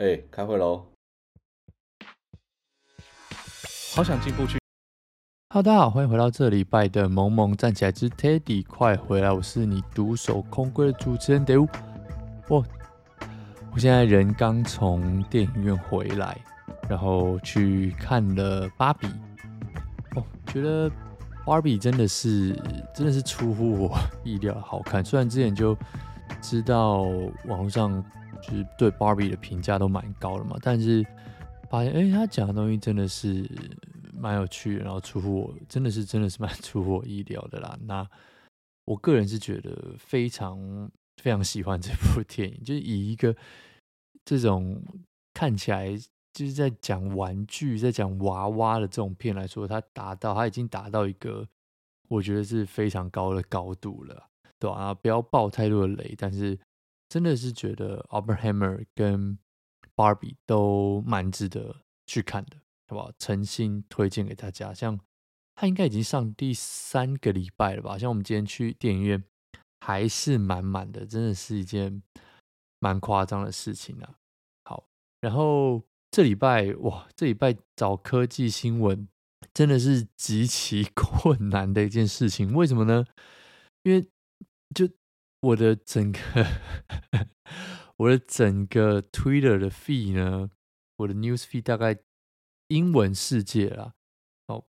哎、欸，开会喽！好想进步去。Hello，大家好，欢迎回到这礼拜的《萌萌站起来之 Teddy》，快回来！我是你独守空闺的主持人 David。我我现在人刚从电影院回来，然后去看了《芭比》。哦，觉得《芭比》真的是真的是出乎我意料的好看。虽然之前就知道网络上。就是对 Barbie 的评价都蛮高的嘛，但是发现哎，他讲的东西真的是蛮有趣的，然后出乎我真的是真的是蛮出乎我意料的啦。那我个人是觉得非常非常喜欢这部电影，就是以一个这种看起来就是在讲玩具、在讲娃娃的这种片来说，它达到它已经达到一个我觉得是非常高的高度了，对吧？啊，不要爆太多的雷，但是。真的是觉得 Oppenheimer 跟 Barbie 都蛮值得去看的，好不好？诚心推荐给大家。像他应该已经上第三个礼拜了吧？像我们今天去电影院还是满满的，真的是一件蛮夸张的事情啊。好，然后这礼拜哇，这礼拜找科技新闻真的是极其 困难的一件事情。为什么呢？因为就。我的整个我的整个 Twitter 的 feed 呢，我的 news feed 大概英文世界啦，哦，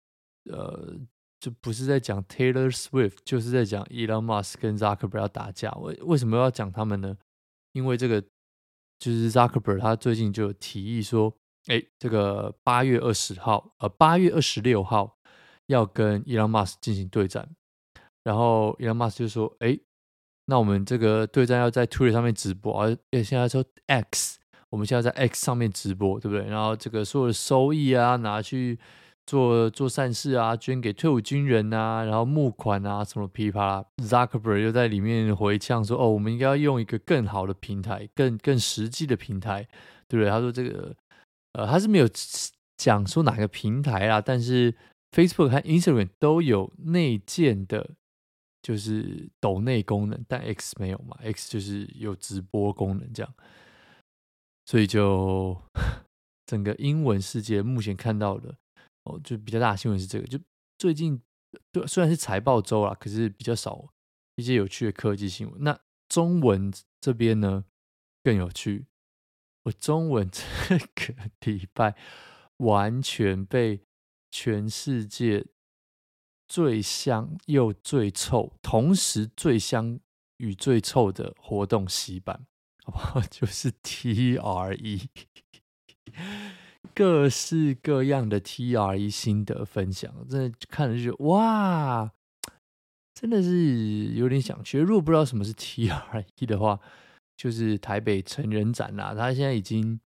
呃，就不是在讲 Taylor Swift，就是在讲 Elon Musk 跟 Zuckerberg 要打架。为为什么要讲他们呢？因为这个就是 Zuckerberg 他最近就有提议说，哎，这个八月二十号，呃，八月二十六号要跟 Elon Musk 进行对战，然后 Elon Musk 就说，哎。那我们这个对战要在 Twitter 上面直播，而现在说 X，我们现在在 X 上面直播，对不对？然后这个所有的收益啊，拿去做做善事啊，捐给退伍军人啊，然后募款啊，什么噼啪啦。Zuckerberg 又在里面回呛说：“哦，我们应该要用一个更好的平台，更更实际的平台，对不对？”他说：“这个呃，他是没有讲说哪个平台啦，但是 Facebook 和 Instagram 都有内建的。”就是抖内功能，但 X 没有嘛？X 就是有直播功能这样，所以就 整个英文世界目前看到的哦，就比较大的新闻是这个。就最近对，虽然是财报周啦，可是比较少一些有趣的科技新闻。那中文这边呢更有趣，我中文 这个礼拜完全被全世界。最香又最臭，同时最香与最臭的活动洗版，好不好？就是 TRE，各式各样的 TRE 心得分享，真的看了就哇，真的是有点想学。如果不知道什么是 TRE 的话，就是台北成人展啦，它现在已经。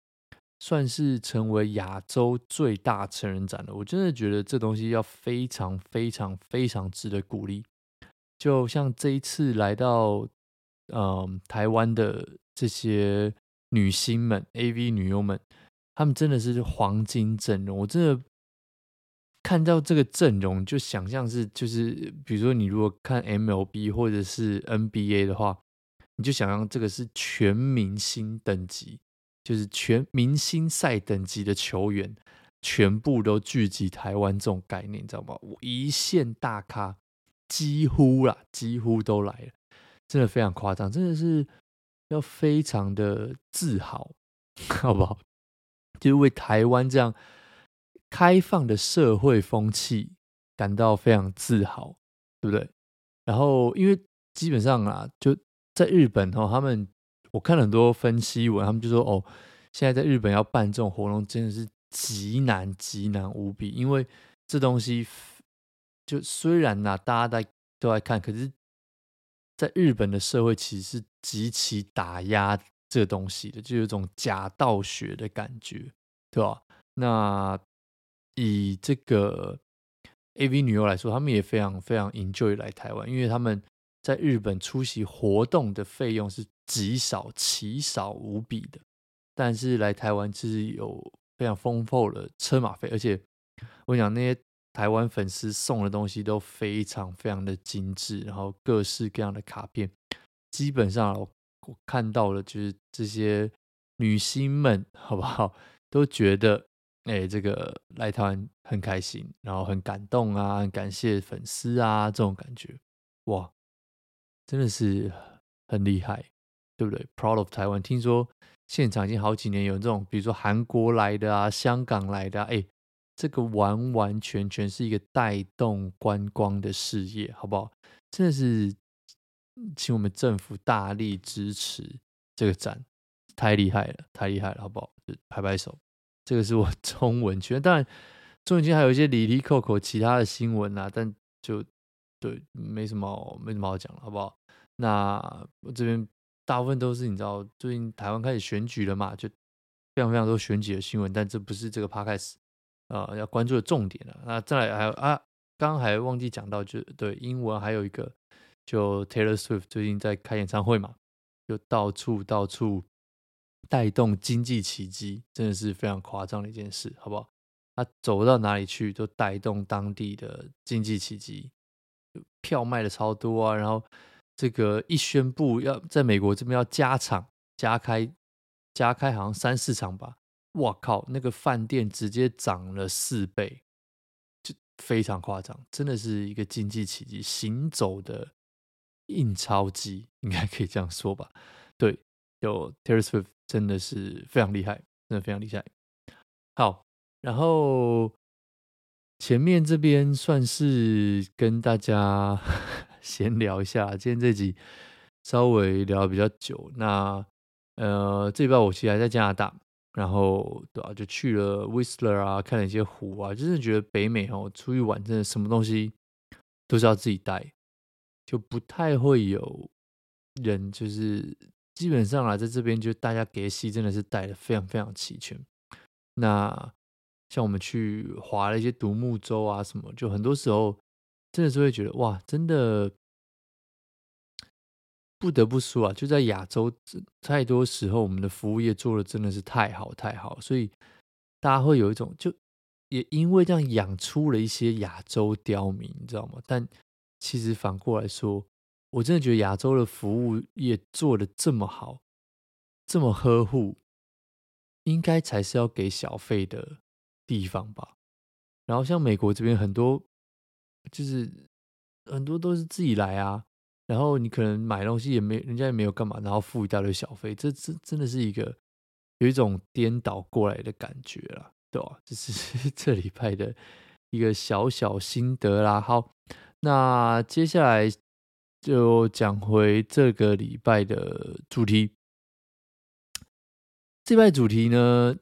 算是成为亚洲最大成人展了，我真的觉得这东西要非常非常非常值得鼓励。就像这一次来到嗯台湾的这些女星们、AV 女优们，她们真的是黄金阵容。我真的看到这个阵容，就想象是就是，比如说你如果看 MLB 或者是 NBA 的话，你就想象这个是全明星等级。就是全明星赛等级的球员，全部都聚集台湾这种概念，你知道吗？一线大咖几乎啦，几乎都来了，真的非常夸张，真的是要非常的自豪，好不好？就是为台湾这样开放的社会风气感到非常自豪，对不对？然后，因为基本上啊，就在日本哦，他们。我看很多分析文，他们就说：“哦，现在在日本要办这种活动，真的是极难、极难无比。因为这东西，就虽然呐、大家在都在看，可是，在日本的社会其实是极其打压这东西的，就有种假道学的感觉，对吧？那以这个 AV 女优来说，他们也非常非常 enjoy 来台湾，因为他们在日本出席活动的费用是。”极少，奇少无比的，但是来台湾其实有非常丰富的车马费，而且我讲那些台湾粉丝送的东西都非常非常的精致，然后各式各样的卡片，基本上我看到了就是这些女星们，好不好？都觉得哎，这个来台湾很开心，然后很感动啊，很感谢粉丝啊，这种感觉，哇，真的是很厉害，对不对？Proud of Taiwan。听说现场已经好几年有这种，比如说韩国来的啊，香港来的啊，哎。这个完完全全是一个带动观光的事业，好不好？真的是，请我们政府大力支持这个展，太厉害了，太厉害了，好不好？就拍拍手。这个是我 中文圈，当然中文圈还有一些里里扣扣其他的新闻啊，但就对，没什么没什么好讲了，好不好？那我这边大部分都是你知道，最近台湾开始选举了嘛，就非常非常多选举的新闻，但这不是这个 podcast。啊、呃，要关注的重点了。那再来还有啊，刚刚还忘记讲到，就对英文还有一个，就 Taylor Swift 最近在开演唱会嘛，就到处到处带动经济奇迹，真的是非常夸张的一件事，好不好？他走到哪里去都带动当地的经济奇迹，票卖的超多啊。然后这个一宣布要在美国这边要加场加开加开，好像三四场吧。我靠，那个饭店直接涨了四倍，就非常夸张，真的是一个经济奇迹，行走的印钞机，应该可以这样说吧？对，有 Taylor Swift 真的是非常厉害，真的非常厉害。好，然后前面这边算是跟大家闲聊一下，今天这集稍微聊比较久。那呃，这礼拜我其实还在加拿大。然后对啊，就去了 Whistler 啊，看了一些湖啊，就是觉得北美哦，出去玩真的什么东西都是要自己带，就不太会有人，就是基本上啊，在这边就大家给戏真的是带的非常非常齐全。那像我们去划了一些独木舟啊什么，就很多时候真的是会觉得哇，真的。不得不说啊，就在亚洲，太多时候我们的服务业做的真的是太好太好，所以大家会有一种，就也因为这样养出了一些亚洲刁民，你知道吗？但其实反过来说，我真的觉得亚洲的服务业做的这么好，这么呵护，应该才是要给小费的地方吧。然后像美国这边很多，就是很多都是自己来啊。然后你可能买东西也没，人家也没有干嘛，然后付一大堆小费，这这真的是一个有一种颠倒过来的感觉啦，对吧？这是 这礼拜的一个小小心得啦。好，那接下来就讲回这个礼拜的主题。这拜主题呢，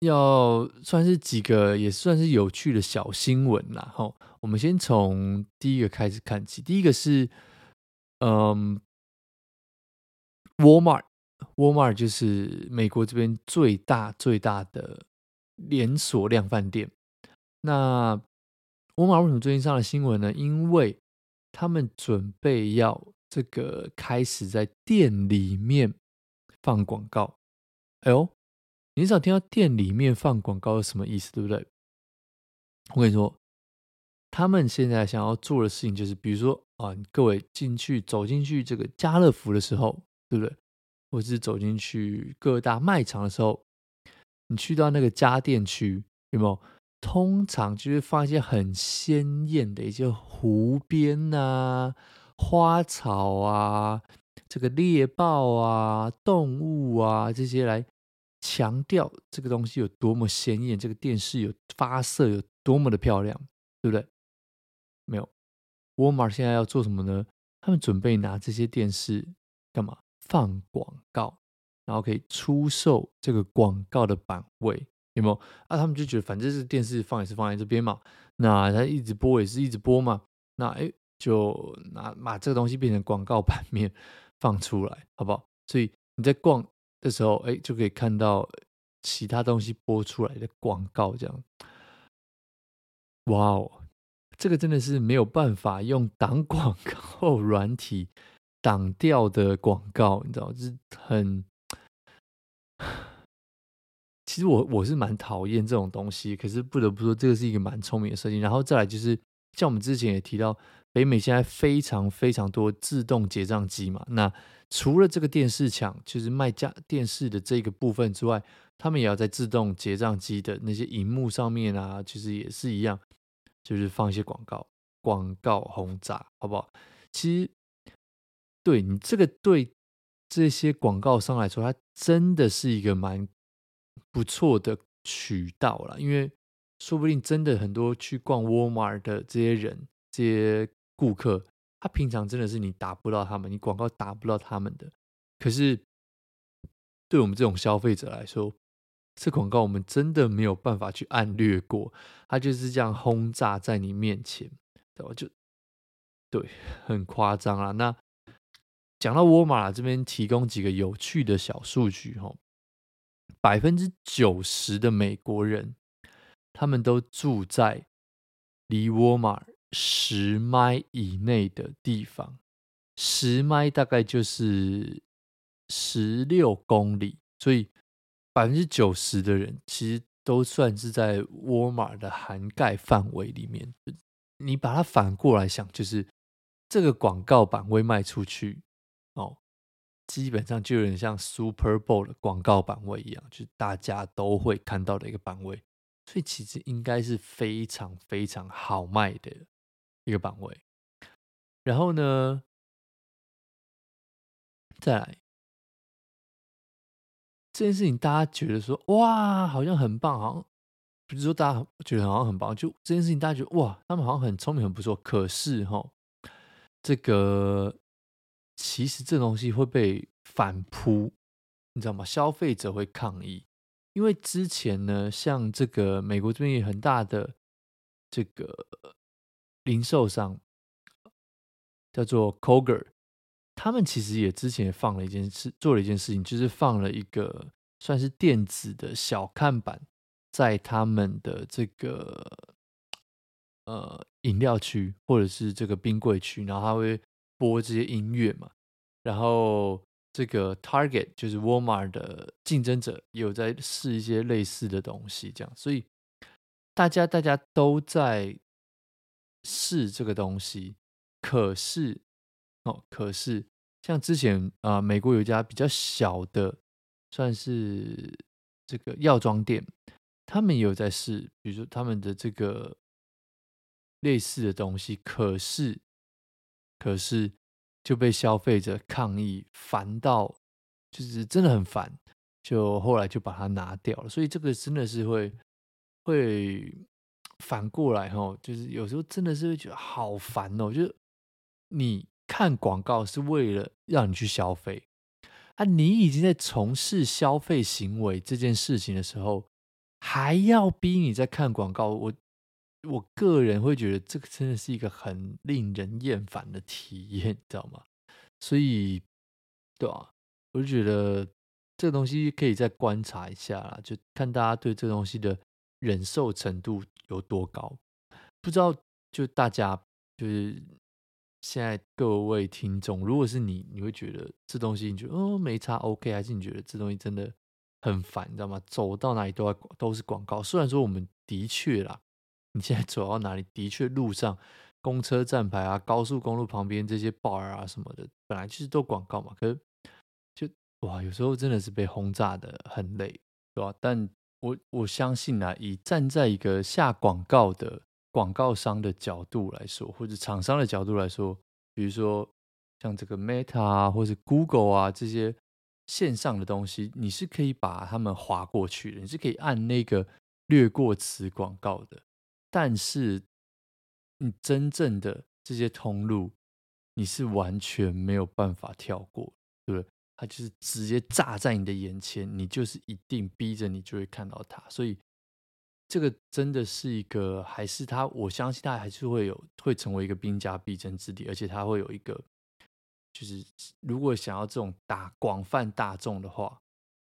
要算是几个也算是有趣的小新闻啦。好，我们先从第一个开始看起，第一个是。嗯，Walmart，Walmart 就是美国这边最大最大的连锁量饭店。那 Walmart 为什么最近上了新闻呢？因为他们准备要这个开始在店里面放广告。哎呦，你少听到店里面放广告是什么意思？对不对？我跟你说。他们现在想要做的事情就是，比如说啊，各位进去走进去这个家乐福的时候，对不对？或者是走进去各大卖场的时候，你去到那个家电区，有没有？通常就会放一些很鲜艳的一些湖边啊、花草啊、这个猎豹啊、动物啊这些来强调这个东西有多么鲜艳，这个电视有发色有多么的漂亮，对不对？没有，Walmart 现在要做什么呢？他们准备拿这些电视干嘛？放广告，然后可以出售这个广告的版位，有没有？啊，他们就觉得反正是电视放也是放在这边嘛，那它一直播也是一直播嘛，那哎，就拿把这个东西变成广告版面 放出来，好不好？所以你在逛的时候，哎，就可以看到其他东西播出来的广告，这样，哇哦！这个真的是没有办法用挡广 告软体挡掉的广告，你知道，就是很……其实我我是蛮讨厌这种东西，可是不得不说，这个是一个蛮聪明的设计。然后再来就是，像我们之前也提到，北美现在非常非常多自动结账机嘛，那除了这个电视墙，就是卖家电视的这个部分之外，他们也要在自动结账机的那些荧幕上面啊，其实也是一样，就是放一些广告，广告轰炸，好不好？其实，对你这个对这些广告商来说，它真的是一个蛮不错的渠道啦，因为说不定真的很多去逛沃尔玛的这些人，这些顾客。他平常真的是你打不到他们，你广告打不到他们的。可是对我们这种消费者来说，这广告我们真的没有办法去按略过，它就是这样轰炸在你面前，对吧？就对，很夸张啊。那讲到沃尔玛这边提供几个有趣的小数据哈，百分之九十的美国人他们都住在离沃尔玛。十迈以内的地方，十迈大概就是十六公里，所以百分之九十的人其实都算是在沃尔玛的涵盖范围里面。你把它反过来想，就是这个广告版位卖出去哦，基本上就有点像 Super Bowl 的广告版位一样，就是大家都会看到的一个版位，所以其实应该是非常非常好卖的。一个版位，然后呢，再来这件事情，大家觉得说哇，好像很棒，好像比如说大家觉得好像很棒，就这件事情，大家觉得哇，他们好像很聪明，很不错。可是哈，这个其实这东西会被反扑，你知道吗？消费者会抗议，因为之前呢，像这个美国这边有很大的这个。零售商叫做 Koger，他们其实也之前也放了一件事，做了一件事情，就是放了一个算是电子的小看板，在他们的这个呃饮料区或者是这个冰柜区，然后他会播这些音乐嘛。然后这个 Target 就是 Walmart 的竞争者，也有在试一些类似的东西，这样，所以大家大家都在。是这个东西，可是哦，可是像之前啊、美国有一家比较小的，算是这个药妆店，他们也有在试，比如说他们的这个类似的东西，可是可是就被消费者抗议，烦到就是真的很烦，就后来就把它拿掉了。所以这个真的是会会。反过来哈，就是有时候真的是会觉得好烦哦。就是你看广告是为了让你去消费啊，你已经在从事消费行为这件事情的时候，还要逼你在看广告。我我个人会觉得这个真的是一个很令人厌烦的体验，你 知道吗？所以，对啊，我就觉得这个东西可以再观察一下啦，就看大家对这个东西的忍受程度有多高？不知道，就大家就是现在各位听众，如果是你，你会觉得这东西你觉得哦没差 OK，还是你觉得这东西真的很烦，你知道吗？走到哪里都要都是广告。虽然说我们的确啦，你现在走到哪里的确路上公车站牌啊、高速公路旁边这些 bar 啊什么的，本来就是都广告嘛。可是就哇，有时候真的是被轰炸的很累，对吧？但我我相信啊，以站在一个下广告的广告商的角度来说，或者厂商的角度来说，比如说像这个 Meta 啊，或者 Google 啊这些线上的东西，你是可以把它们划过去的，你是可以按那个略过此广告的。但是你真正的这些通路，你是完全没有办法跳过，对不对？它就是直接炸在你的眼前，你就是一定逼着你就会看到它，所以这个真的是一个，还是它，我相信它还是会有，会成为一个兵家必争之地，而且它会有一个，就是如果想要这种大广泛大众的话，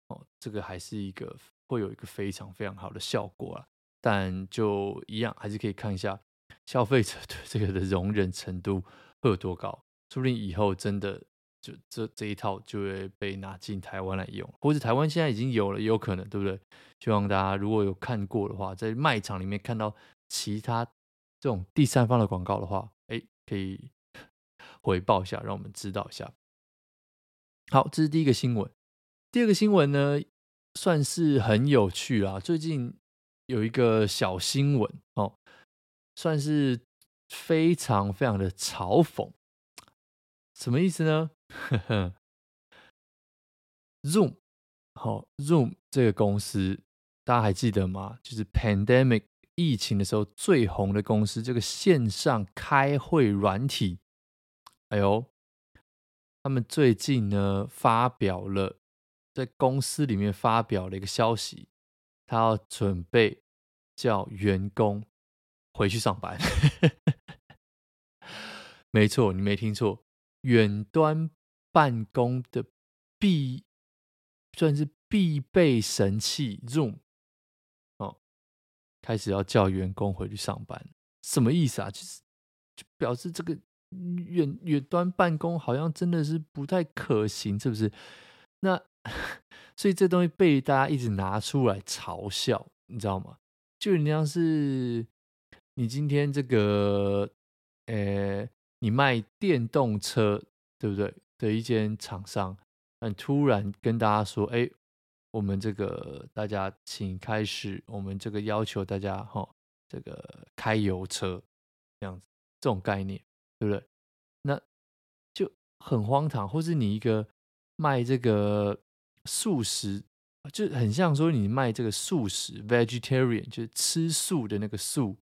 哦，这个还是一个会有一个非常非常好的效果啊。但就一样，还是可以看一下消费者对这个的容忍程度会有多高，说不定以后真的。就这这一套就会被拿进台湾来用，或者台湾现在已经有了，也有可能，对不对？希望大家如果有看过的话，在卖场里面看到其他这种第三方的广告的话，哎，可以回报一下，让我们知道一下。好，这是第一个新闻。第二个新闻呢，算是很有趣啊。最近有一个小新闻哦，算是非常非常的嘲讽。什么意思呢？Zoom，好，Zoom 这个公司大家还记得吗？就是 Pandemic 疫情的时候最红的公司，这个线上开会软体。哎呦，他们最近呢发表了，在公司里面发表了一个消息，他要准备叫员工回去上班。没错，你没听错。远端办公的必算是必备神器 Zoom 哦，开始要叫员工回去上班，什么意思啊？就是就表示这个远远端办公好像真的是不太可行，是不是？那 所以这东西被大家一直拿出来嘲笑，你知道吗？就你像是你今天这个，呃。你卖电动车，对不对？的一间厂商，但突然跟大家说：“哎，我们这个大家请开始，我们这个要求大家哈、哦，这个开油车这样子，这种概念，对不对？那就很荒唐。或是你一个卖这个素食，就很像说你卖这个素食 （vegetarian），就是吃素的那个素，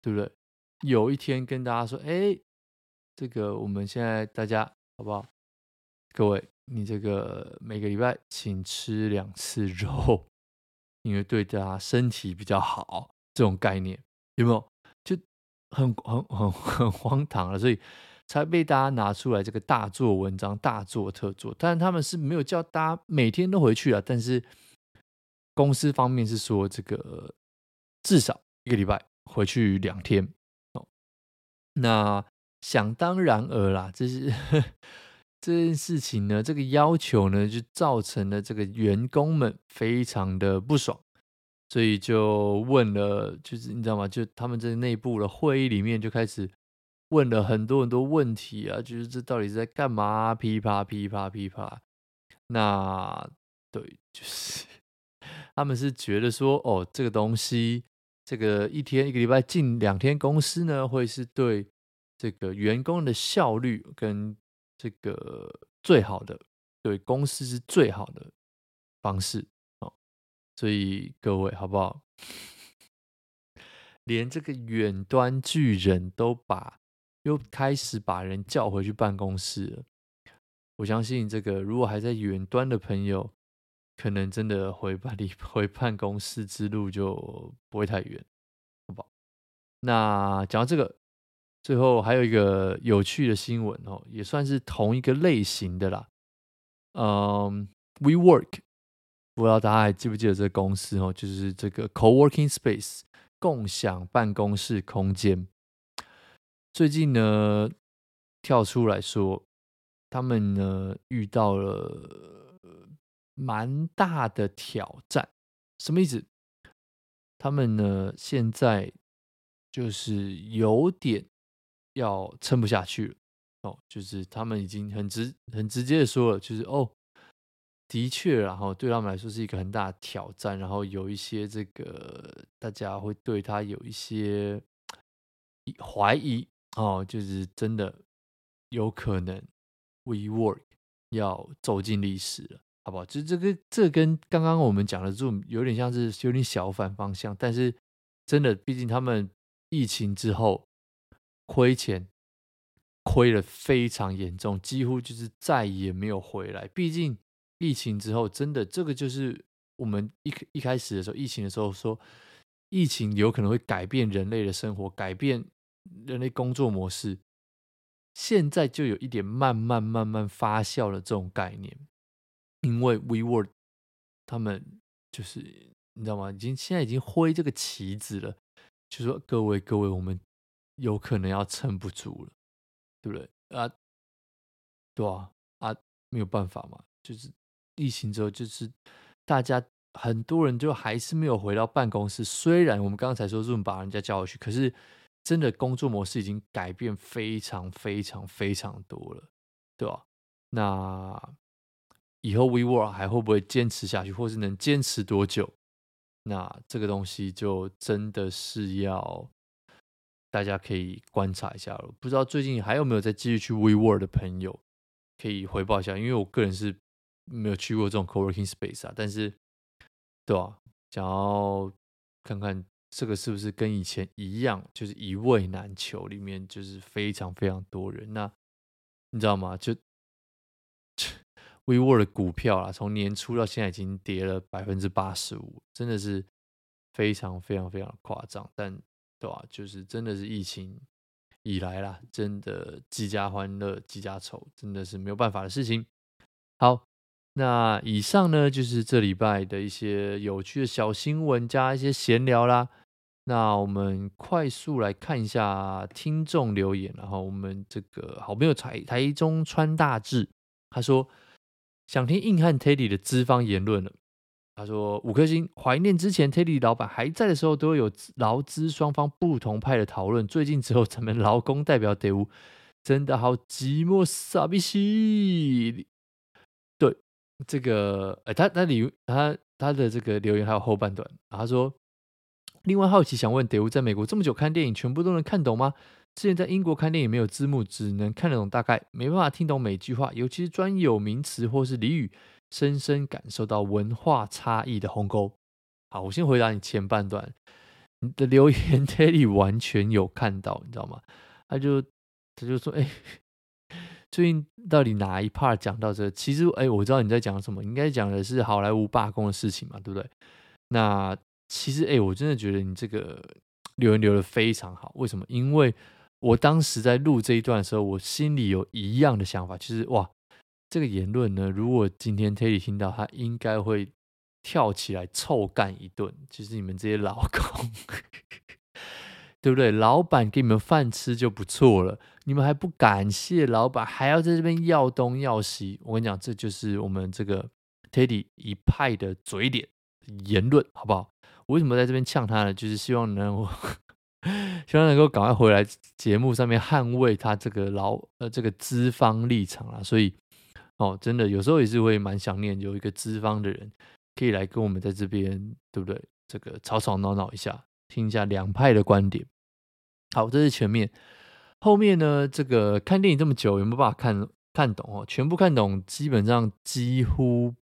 对不对？有一天跟大家说：哎。这个我们现在大家好不好？各位，你这个每个礼拜请吃两次肉，因为对大家身体比较好。这种概念有没有？就很很很很荒唐了，所以才被大家拿出来这个大做文章、大做特做。但他们是没有叫大家每天都回去啊，但是公司方面是说这个至少一个礼拜回去两天哦。那。想当然而啦，这是 这件事情呢，这个要求呢，就造成了这个员工们非常的不爽，所以就问了，就是你知道吗？就他们这内部的会议里面就开始问了很多很多问题啊，就是这到底是在干嘛？噼啪噼啪噼啪。那对，就是他们是觉得说，哦，这个东西，这个一天一个礼拜进两天公司呢，会是对。这个员工的效率跟这个最好的，对公司是最好的方式哦，所以各位好不好？连这个远端巨人都把又开始把人叫回去办公室了。我相信这个如果还在远端的朋友，可能真的回办理 回办公室之路就不会太远，好不好？那讲到这个。最后还有一个有趣的新闻哦，也算是同一个类型的啦。嗯，WeWork，不知道大家还记不记得这个公司哦？就是这个 Co-working Space 共享办公室空间。最近呢，跳出来说，他们呢遇到了蛮大的挑战。什么意思？他们呢现在就是有点。要撑不下去了哦，就是他们已经很直很直接的说了，就是哦，的确，然后对他们来说是一个很大的挑战，然后有一些这个大家会对他有一些怀疑哦，就是真的有可能 WeWork 要走进历史了，好不好？就这个这跟刚刚我们讲的 Zoom 有点像是有点小反方向，但是真的，毕竟他们疫情之后。亏钱亏了非常严重，几乎就是再也没有回来。毕竟疫情之后，真的这个就是我们一一开始的时候，疫情的时候说，疫情有可能会改变人类的生活，改变人类工作模式。现在就有一点慢慢慢慢发酵的这种概念，因为 WeWork 他们就是你知道吗？已经现在已经挥这个旗子了，就说各位各位，我们。有可能要撑不住了，对不对啊？对啊，啊，没有办法嘛，就是疫情之后，就是大家很多人就还是没有回到办公室。虽然我们刚才说 Zoom 把人家叫回去，可是真的工作模式已经改变非常非常非常多了，对吧？那以后 WeWork 还会不会坚持下去，或是能坚持多久？那这个东西就真的是要大家可以观察一下了。不知道最近还有没有在继续去 WeWork 的朋友，可以回报一下，因为我个人是没有去过这种 Co-working Space 啊，但是对吧、啊？想要看看这个是不是跟以前一样，就是一位难求，里面就是非常非常多人。那你知道吗？就。WeWork 的股票啊，从年初到现在已经跌了百分之八十五，真的是非常非常非常夸张。但对、啊？就是真的是疫情以来啦，真的几家欢乐几家愁，真的是没有办法的事情。好，那以上呢就是这礼拜的一些有趣的小新闻加一些闲聊啦。那我们快速来看一下听众留言，然后我们这个好朋友台台中川大志他说。想听硬汉 Teddy 的资方言论了。他说五颗星，怀念之前 Teddy 老板还在的时候，都有劳资双方不同派的讨论。最近只有咱们劳工代表队伍，真的好寂寞，傻逼西。对这个，哎，他他里他他的这个留言还有后半段，他说，另外好奇想问，队伍在美国这么久看电影，全部都能看懂吗？之前在英国看电影没有字幕，只能看得懂大概，没办法听懂每句话，尤其是专有名词或是俚语，深深感受到文化差异的鸿沟。好，我先回答你前半段，你的留言 Teddy 完全有看到，你知道吗？他就他就说，哎，最近到底哪一 part 讲到这？其实，哎，我知道你在讲什么，应该讲的是好莱坞罢工的事情嘛，对不对？那其实，哎，我真的觉得你这个留言留得非常好，为什么？因为我当时在录这一段的时候，我心里有一样的想法，就是哇，这个言论呢，如果今天 Teddy 听到，他应该会跳起来臭干一顿。其实你们这些老公，对不对？老板给你们饭吃就不错了，你们还不感谢老板，还要在这边要东要西。我跟你讲，这就是我们这个 Teddy 一派的嘴脸言论，好不好？我为什么在这边呛他呢？就是希望能。希望能够赶快回来节目上面捍卫他这个劳呃这个资方立场啊，所以哦，真的有时候也是会蛮想念有一个资方的人可以来跟我们在这边，对不对？这个吵吵闹闹一下，听一下两派的观点。好，这是前面，后面呢，这个看电影这么久，有没有办法看看懂哦？全部看懂，基本上几乎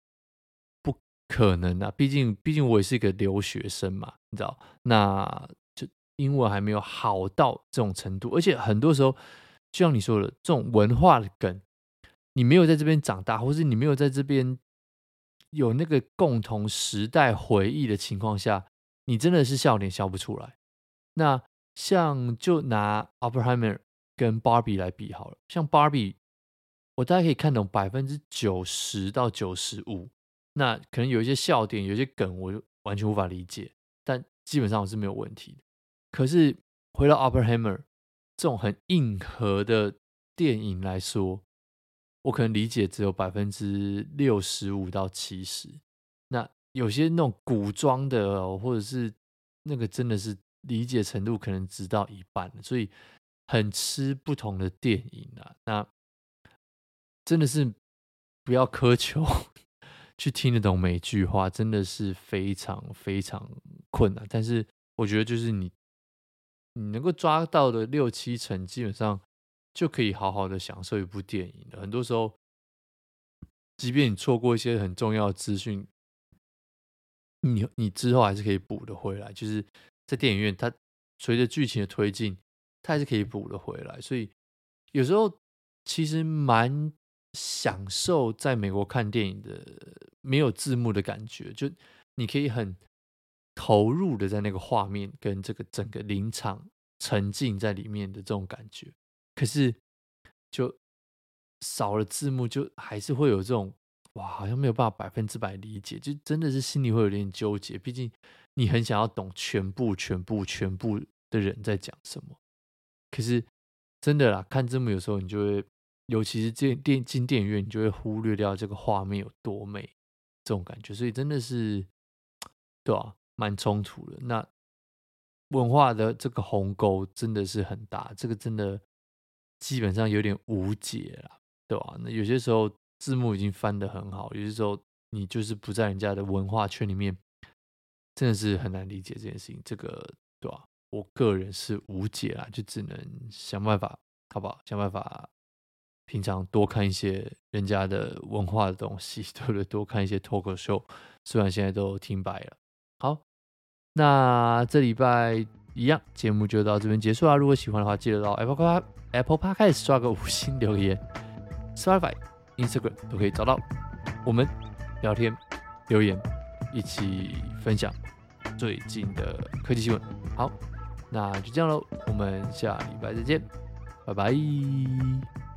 不可能啊！毕竟毕竟我也是一个留学生嘛，你知道那就。英文还没有好到这种程度，而且很多时候，就像你说的，这种文化的梗，你没有在这边长大，或是你没有在这边有那个共同时代回忆的情况下，你真的是笑点笑不出来。那像就拿 Oppenheimer 跟 Barbie 来比好了，像 Barbie，我大概可以看懂百分之九十到九十五，那可能有一些笑点，有一些梗，我就完全无法理解，但基本上我是没有问题的。可是回到 Oppenheimer 这种很硬核的电影来说，我可能理解只有百分之六十五到七十。那有些那种古装的，或者是那个真的是理解程度可能只到一半，所以很吃不同的电影啊。那真的是不要苛求 去听得懂每句话，真的是非常非常困难。但是我觉得就是你。你能够抓到的六七成，基本上就可以好好的享受一部电影了。很多时候，即便你错过一些很重要的资讯，你你之后还是可以补得回来。就是在电影院，它随着剧情的推进，它还是可以补得回来。所以有时候其实蛮享受在美国看电影的，没有字幕的感觉，就你可以很。投入的在那个画面跟这个整个临场沉浸在里面的这种感觉，可是就少了字幕，就还是会有这种哇，好像没有办法百分之百理解，就真的是心里会有点纠结。毕竟你很想要懂全部、全部、全部的人在讲什么，可是真的啦，看字幕有时候你就会，尤其是进电进电影院，你就会忽略掉这个画面有多美这种感觉，所以真的是对啊。蛮冲突的，那文化的这个鸿沟真的是很大，这个真的基本上有点无解了，对吧？那有些时候字幕已经翻得很好，有些时候你就是不在人家的文化圈里面，真的是很难理解这件事情。这个对吧？我个人是无解啦，就只能想办法，好不好？想办法，平常多看一些人家的文化的东西，对不对？多看一些脱口秀，虽然现在都停摆了。好，那这礼拜一样，节目就到这边结束啦。如果喜欢的话，记得到 Apple Apple Podcast 刷个五星留言，Spotify、Instagram 都可以找到我们聊天、留言，一起分享最近的科技新闻。好，那就这样喽，我们下礼拜再见，拜拜。